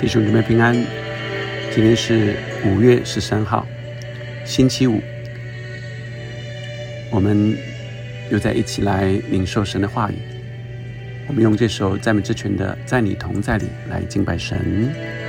弟兄姊妹平安，今天是五月十三号，星期五，我们又在一起来领受神的话语。我们用这首赞美之泉的《在你同在里》来敬拜神。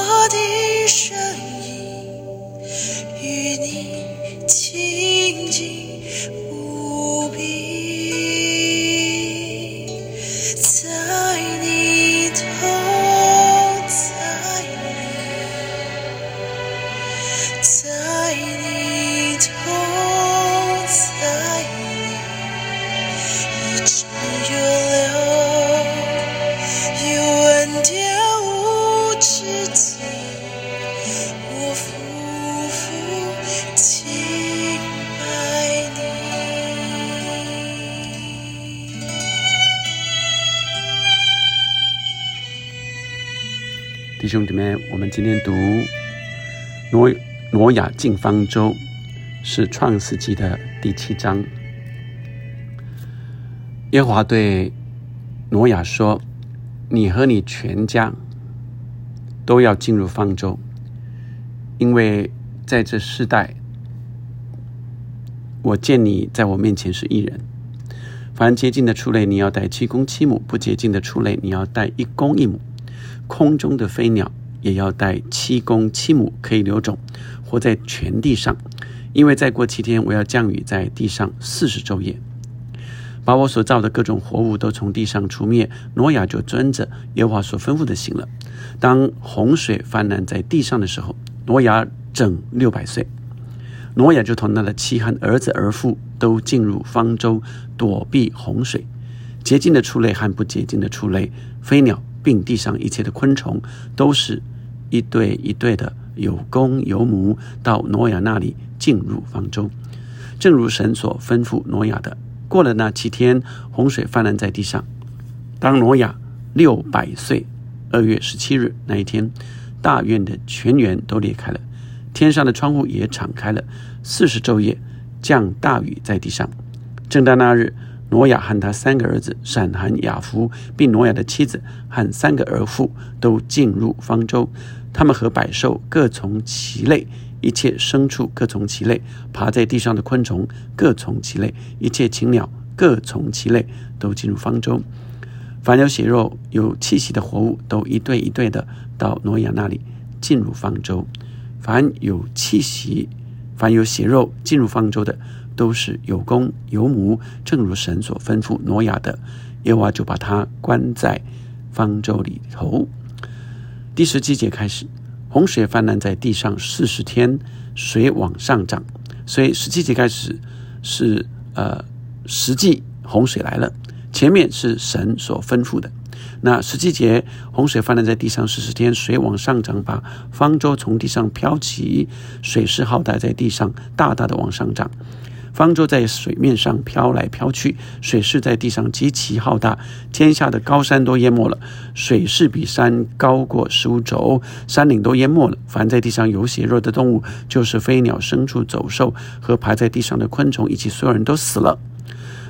我的声兄姊妹，我们今天读挪挪亚进方舟，是创世纪的第七章。耶和华对挪亚说：“你和你全家都要进入方舟，因为在这世代，我见你在我面前是一人。凡洁净的畜类，你要带七公七母；不洁净的畜类，你要带一公一母。”空中的飞鸟也要带七公七母，可以留种，活在全地上。因为再过七天，我要降雨在地上四十昼夜，把我所造的各种活物都从地上除灭。挪亚就遵着耶和华所吩咐的行了。当洪水泛滥在地上的时候，挪亚整六百岁。挪亚就同他的妻和儿子儿妇都进入方舟，躲避洪水。洁净的畜类和不洁净的畜类，飞鸟。并地上一切的昆虫，都是一对一对的有公有母，到挪亚那里进入方舟，正如神所吩咐挪亚的。过了那七天，洪水泛滥在地上。当挪亚六百岁，二月十七日那一天，大院的全员都裂开了，天上的窗户也敞开了。四十昼夜降大雨在地上。正当那日。挪亚和他三个儿子闪、含、雅弗，并挪亚的妻子和三个儿妇都进入方舟。他们和百兽各从其类，一切牲畜各从其类，爬在地上的昆虫各从其类，一切禽鸟各从其类，都进入方舟。凡有血肉、有气息的活物，都一对一对的到挪亚那里进入方舟。凡有气息、凡有血肉进入方舟的。都是有公有母，正如神所吩咐挪亚的，耶和华就把他关在方舟里头。第十七节开始，洪水泛滥在地上四十天，水往上涨。所以十七节开始是呃实际洪水来了，前面是神所吩咐的。那十七节洪水泛滥在地上四十天，水往上涨，把方舟从地上飘起，水势浩大，在地上大大的往上涨。方舟在水面上飘来飘去，水势在地上极其浩大，天下的高山都淹没了。水势比山高过十五肘，山岭都淹没了。凡在地上有血肉的动物，就是飞鸟、牲畜、走兽和爬在地上的昆虫，以及所有人都死了。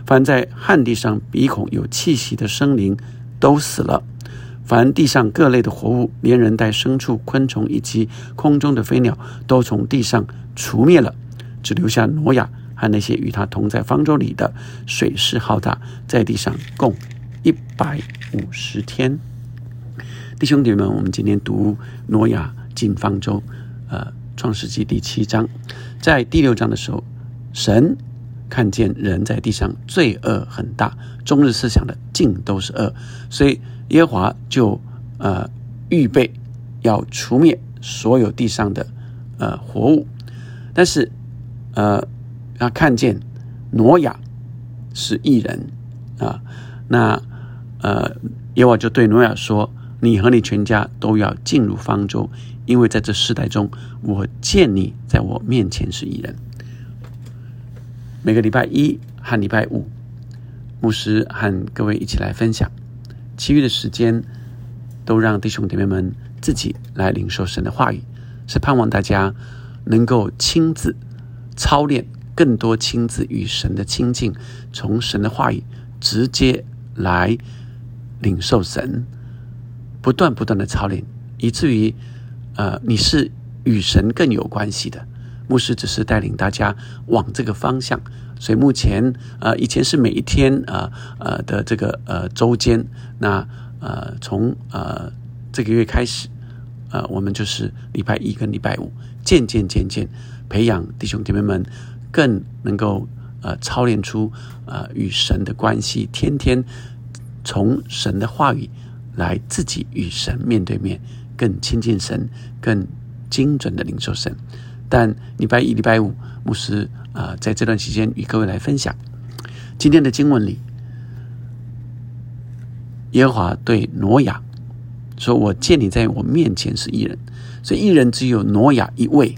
凡在旱地上鼻孔有气息的生灵都死了。凡地上各类的活物，连人带牲畜、昆虫以及空中的飞鸟，都从地上除灭了，只留下挪亚。和那些与他同在方舟里的水势浩大，在地上共一百五十天。弟兄姐妹们，我们今天读挪亚进方舟，呃，创世纪第七章，在第六章的时候，神看见人在地上罪恶很大，终日思想的尽都是恶，所以耶和华就呃预备要除灭所有地上的呃活物，但是呃。他看见挪亚是异人啊，那呃，耶和华就对挪亚说：“你和你全家都要进入方舟，因为在这世代中，我见你在我面前是异人。”每个礼拜一和礼拜五，牧师和各位一起来分享，其余的时间都让弟兄姐妹们自己来领受神的话语，是盼望大家能够亲自操练更多亲自与神的亲近，从神的话语直接来领受神，不断不断的操练，以至于呃你是与神更有关系的。牧师只是带领大家往这个方向。所以目前，呃，以前是每一天，呃，呃的这个呃周间，那呃从呃这个月开始，呃，我们就是礼拜一跟礼拜五，渐渐渐渐培养弟兄姐妹们更能够呃操练出呃与神的关系，天天从神的话语来自己与神面对面，更亲近神，更精准的领受神。但礼拜一、礼拜五，牧师。啊，在这段期间与各位来分享今天的经文里，耶和华对挪亚说：“我见你在我面前是一人，所以一人只有挪亚一位。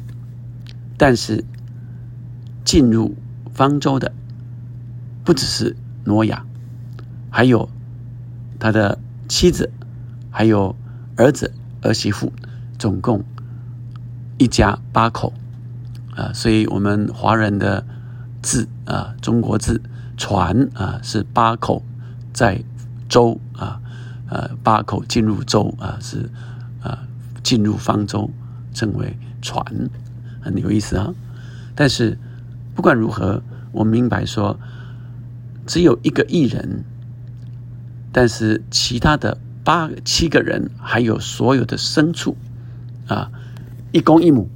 但是进入方舟的不只是挪亚，还有他的妻子，还有儿子儿媳妇，总共一家八口。”啊，所以我们华人的字啊，中国字船啊是八口在舟啊，呃八口进入舟啊是啊进入方舟称为船，很有意思啊。但是不管如何，我明白说只有一个艺人，但是其他的八七个人还有所有的牲畜啊，一公一母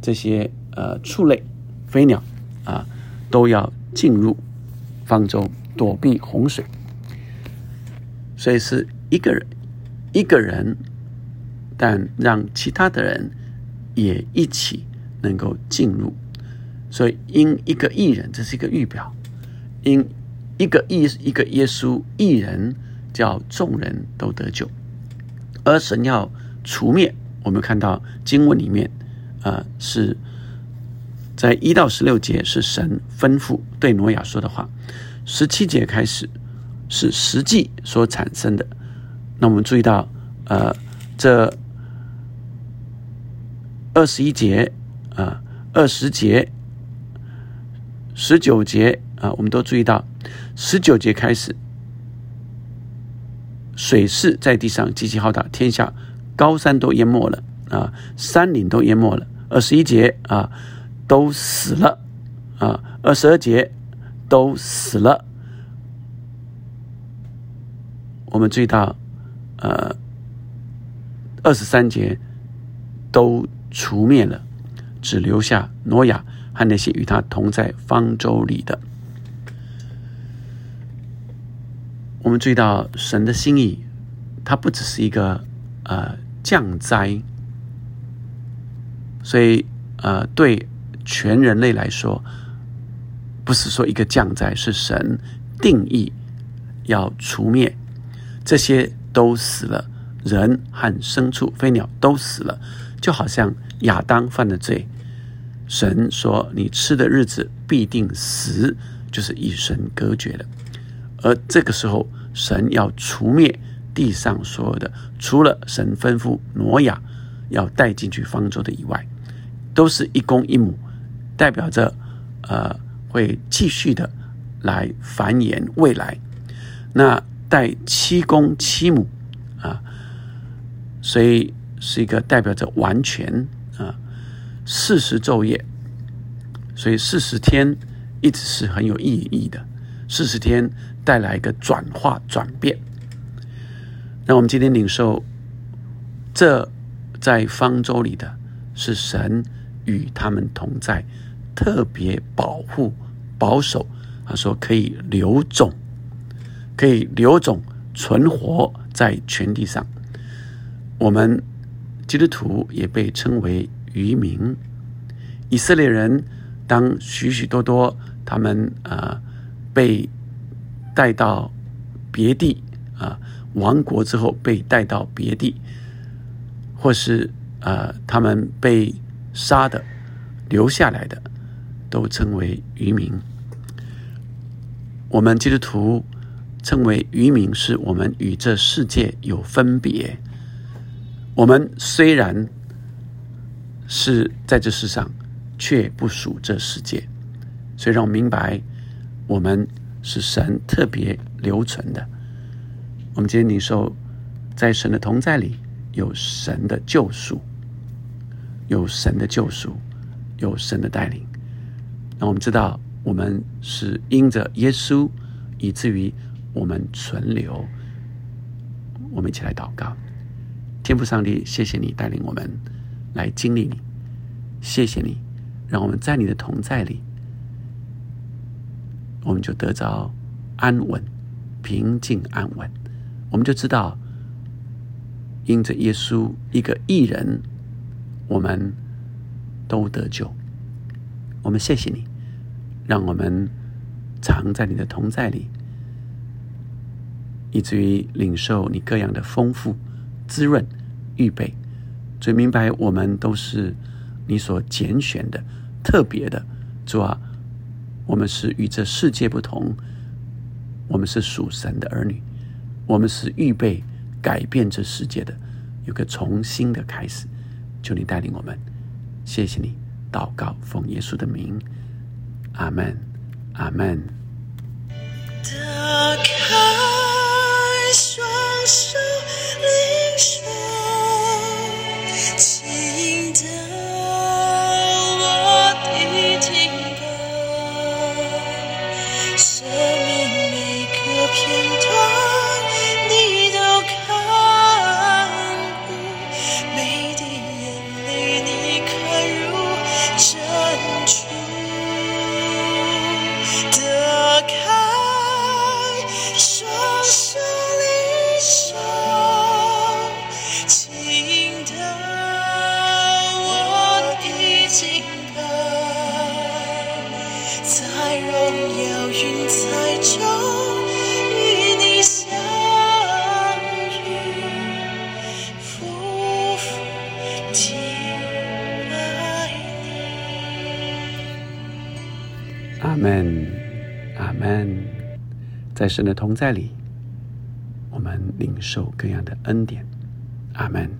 这些。呃，畜类、飞鸟啊，都要进入方舟躲避洪水，所以是一个人一个人，但让其他的人也一起能够进入。所以因一个艺人，这是一个预表；因一个艺一个耶稣艺人，叫众人都得救。而神要除灭，我们看到经文里面啊是。在一到十六节是神吩咐对挪亚说的话，十七节开始是实际所产生的。那我们注意到，呃，这二十一节啊，二十节、十九节啊，我们都注意到，十九节开始，水势在地上极其浩大，天下高山都淹没了啊，山岭都淹没了。二十一节啊。都死了啊！二十二节都死了。我们注意到，呃，二十三节都除灭了，只留下挪亚和那些与他同在方舟里的。我们注意到神的心意，它不只是一个呃降灾，所以呃对。全人类来说，不是说一个降灾，是神定义要除灭，这些都死了，人和牲畜、飞鸟都死了，就好像亚当犯的罪，神说你吃的日子必定死，就是与神隔绝了。而这个时候，神要除灭地上所有的，除了神吩咐挪亚要带进去方舟的以外，都是一公一母。代表着，呃，会继续的来繁衍未来。那带七公七母啊，所以是一个代表着完全，四十昼夜，所以四十天一直是很有意义的。四十天带来一个转化转变。那我们今天领受，这在方舟里的是神。与他们同在，特别保护、保守。他说可以留种，可以留种存活在全地上。我们基督徒也被称为渔民。以色列人当许许多多他们啊被带到别地啊亡国之后，被带到别地，或是啊他们被。杀的、留下来的，都称为渔民。我们基督徒称为渔民，是我们与这世界有分别。我们虽然是在这世上，却不属这世界，所以让我明白，我们是神特别留存的。我们今天领受，在神的同在里，有神的救赎，有神的救赎，有神的带领。那我们知道，我们是因着耶稣，以至于。我们存留，我们一起来祷告。天父上帝，谢谢你带领我们来经历你，谢谢你让我们在你的同在里，我们就得着安稳、平静、安稳。我们就知道，因着耶稣一个艺人，我们都得救。我们谢谢你，让我们常在你的同在里。以至于领受你各样的丰富、滋润、预备，所以明白我们都是你所拣选的、特别的。主啊，我们是与这世界不同，我们是属神的儿女，我们是预备改变这世界的，有个重新的开始。求你带领我们，谢谢你，祷告奉耶稣的名，阿门，阿门。手领受，在荣耀云彩中与你相遇，夫妇敬爱你。阿门，阿门。在神的同在里，我们领受各样的恩典。阿门。